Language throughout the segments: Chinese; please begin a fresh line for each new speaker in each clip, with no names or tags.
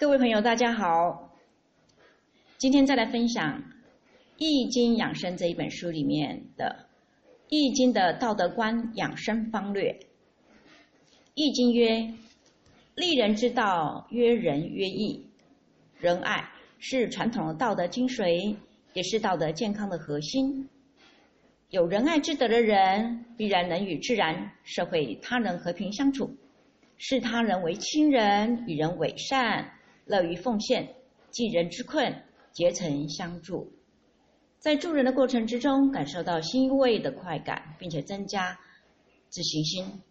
各位朋友，大家好。今天再来分享《易经养生》这一本书里面的《易经的道德观养生方略》。易经曰：“立人之道，曰仁曰义。仁爱是传统的道德精髓，也是道德健康的核心。有仁爱之德的人，必然能与自然、社会、他人和平相处，视他人为亲人，与人为善。”乐于奉献，济人之困，竭诚相助，在助人的过程之中，感受到欣慰的快感，并且增加自信心。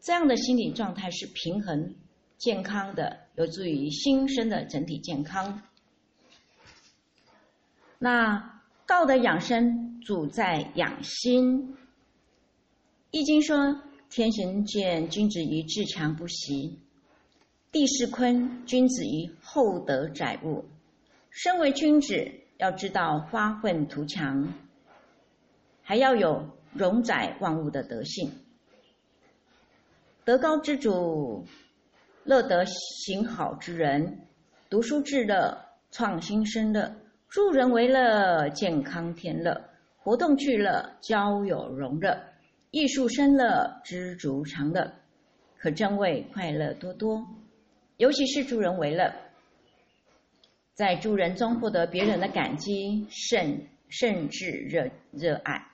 这样的心理状态是平衡、健康的，有助于心身的整体健康。那道德养生主在养心，《易经》说：“天行健，君子以自强不息。”地势坤，君子以厚德载物。身为君子，要知道发愤图强，还要有容载万物的德性。德高之主，乐得行好之人。读书至乐，创新生乐，助人为乐，健康天乐，活动趣乐，交友融乐，艺术生乐，知足常乐，可真谓快乐多多。尤其是助人为乐，在助人中获得别人的感激，甚甚至热热爱，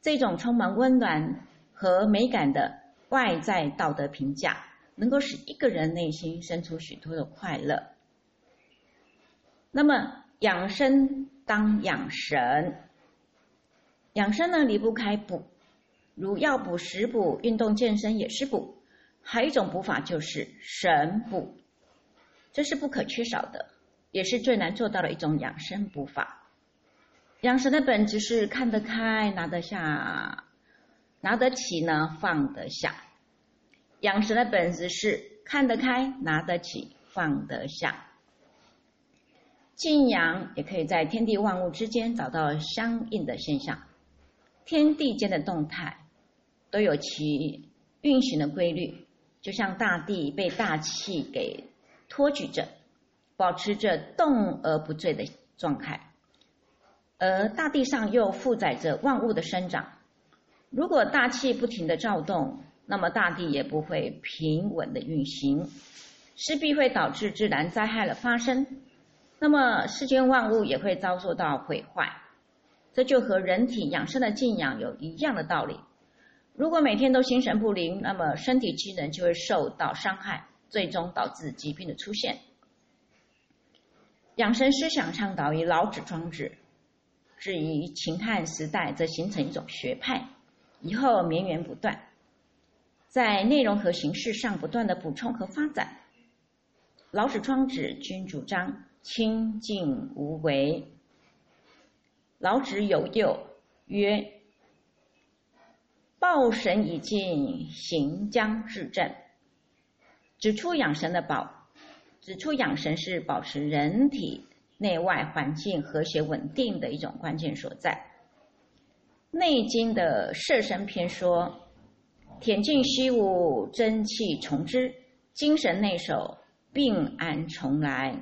这种充满温暖和美感的外在道德评价，能够使一个人内心生出许多的快乐。那么养生当养神，养生呢离不开补，如药补、食补、运动健身也是补，还有一种补法就是神补。这是不可缺少的，也是最难做到的一种养生补法。养生的本质是看得开、拿得下、拿得起呢，放得下。养生的本质是看得开、拿得起、放得下。静养也可以在天地万物之间找到相应的现象。天地间的动态都有其运行的规律，就像大地被大气给。托举着，保持着动而不坠的状态，而大地上又负载着万物的生长。如果大气不停的躁动，那么大地也不会平稳的运行，势必会导致自然灾害的发生。那么世间万物也会遭受到毁坏。这就和人体养生的静养有一样的道理。如果每天都心神不宁，那么身体机能就会受到伤害。最终导致疾病的出现。养生思想倡导于老子、庄子，至于秦汉时代，则形成一种学派，以后绵延不断，在内容和形式上不断的补充和发展。老子、庄子均主张清静无为。老子有幼曰：“抱神以静，行将至正。”指出养神的保，指出养神是保持人体内外环境和谐稳定的一种关键所在。《内经》的摄神篇说：“恬静虚无，真气从之；精神内守，病安从来。”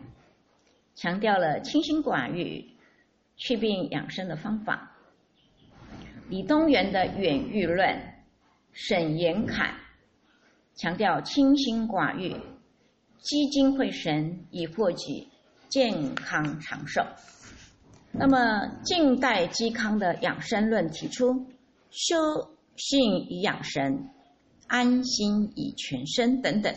强调了清心寡欲、祛病养生的方法。李东垣的《远欲论》，沈延侃。强调清心寡欲，积精会神，以获取健康长寿。那么，近代嵇康的养生论提出：修性以养神，安心以全身等等，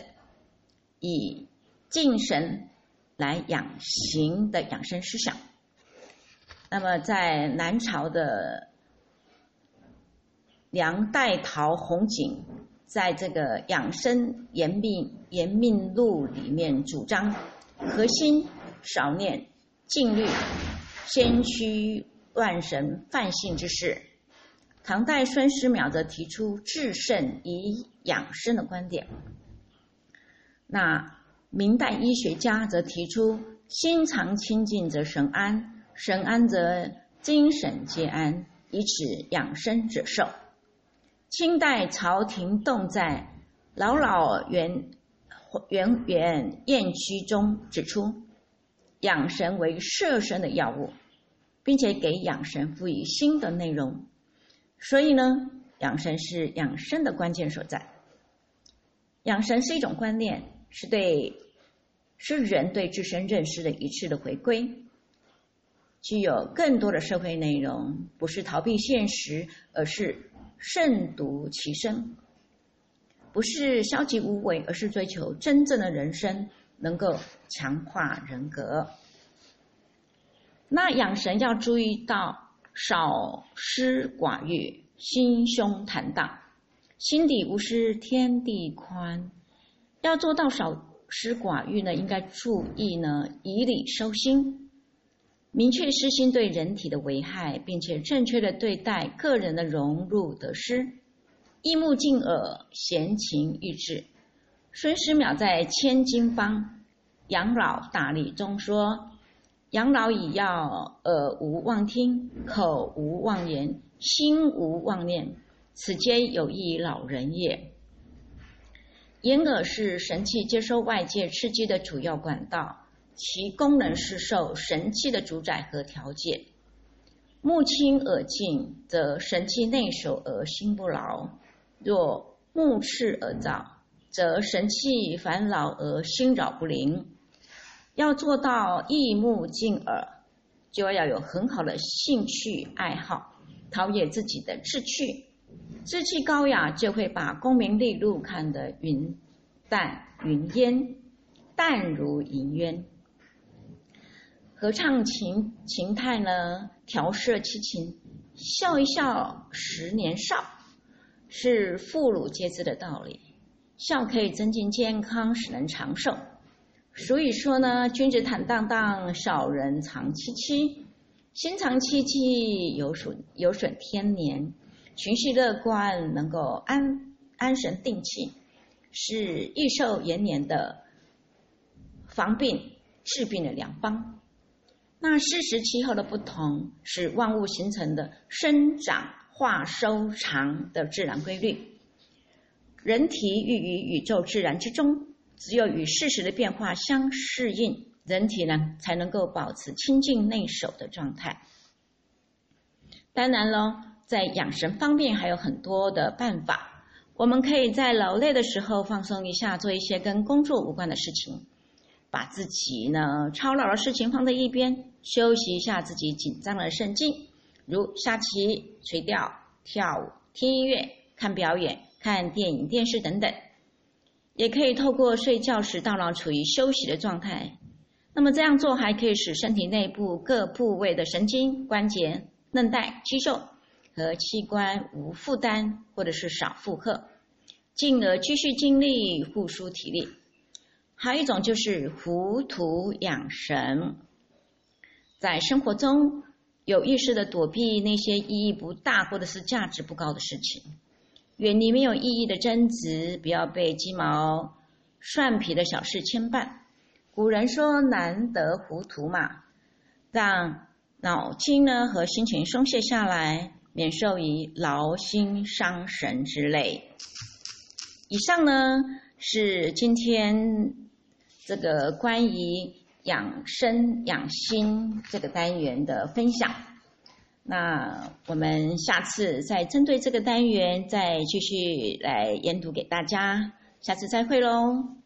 以静神来养形的养生思想。那么，在南朝的梁代陶弘景。在这个养生延命延命录里面，主张核心少念静虑，先驱万神泛性之事。唐代孙思邈则提出治肾以养生的观点。那明代医学家则提出心常清净则神安，神安则精神皆安，以此养生者寿。清代朝廷动在老老元圆圆宴区中指出，养神为摄身的药物，并且给养神赋予新的内容。所以呢，养神是养生的关键所在。养神是一种观念，是对是人对自身认识的一次的回归，具有更多的社会内容，不是逃避现实，而是慎独其身，不是消极无为，而是追求真正的人生，能够强化人格。那养神要注意到少失寡欲，心胸坦荡。心底无私，天地宽。要做到少失寡欲呢，应该注意呢，以礼收心，明确失心对人体的危害，并且正确的对待个人的荣辱得失，一目尽耳，闲情逸致。孙思邈在《千金方·养老大例》中说：“养老以要耳无妄听，口无妄言，心无妄念。”此皆有益老人也。眼耳是神气接收外界刺激的主要管道，其功能是受神气的主宰和调节。目清耳静，则神气内守而心不劳；若目赤耳燥，则神气烦恼而心扰不宁。要做到一目静耳，就要有很好的兴趣爱好，陶冶自己的志趣。志气高雅，就会把功名利禄看得云淡云烟，淡如云烟。合唱情情态呢，调摄七情，笑一笑十年少，是妇孺皆知的道理。笑可以增进健康，使人长寿。所以说呢，君子坦荡荡，小人长戚戚。心长戚戚，有损有损天年。情绪乐观，能够安安神定气，是益寿延年的防病治病的良方。那四时气候的不同，是万物形成的生长化收藏的自然规律。人体寓于宇宙自然之中，只有与事实的变化相适应，人体呢才能够保持清净内守的状态。当然喽。在养神方面还有很多的办法，我们可以在劳累的时候放松一下，做一些跟工作无关的事情，把自己呢操劳的事情放在一边，休息一下自己紧张的神经，如下棋、垂钓、跳舞、听音乐、看表演、看电影、电视等等。也可以透过睡觉时大脑处于休息的状态，那么这样做还可以使身体内部各部位的神经、关节、韧带、肌肉。和器官无负担或者是少负荷，进而继续精力复苏体力。还有一种就是糊涂养神，在生活中有意识的躲避那些意义不大或者是价值不高的事情，远离没有意义的争执，不要被鸡毛蒜皮的小事牵绊。古人说难得糊涂嘛，让脑筋呢和心情松懈下来。免受于劳心伤神之累。以上呢是今天这个关于养生养心这个单元的分享。那我们下次再针对这个单元再继续来研读给大家。下次再会喽。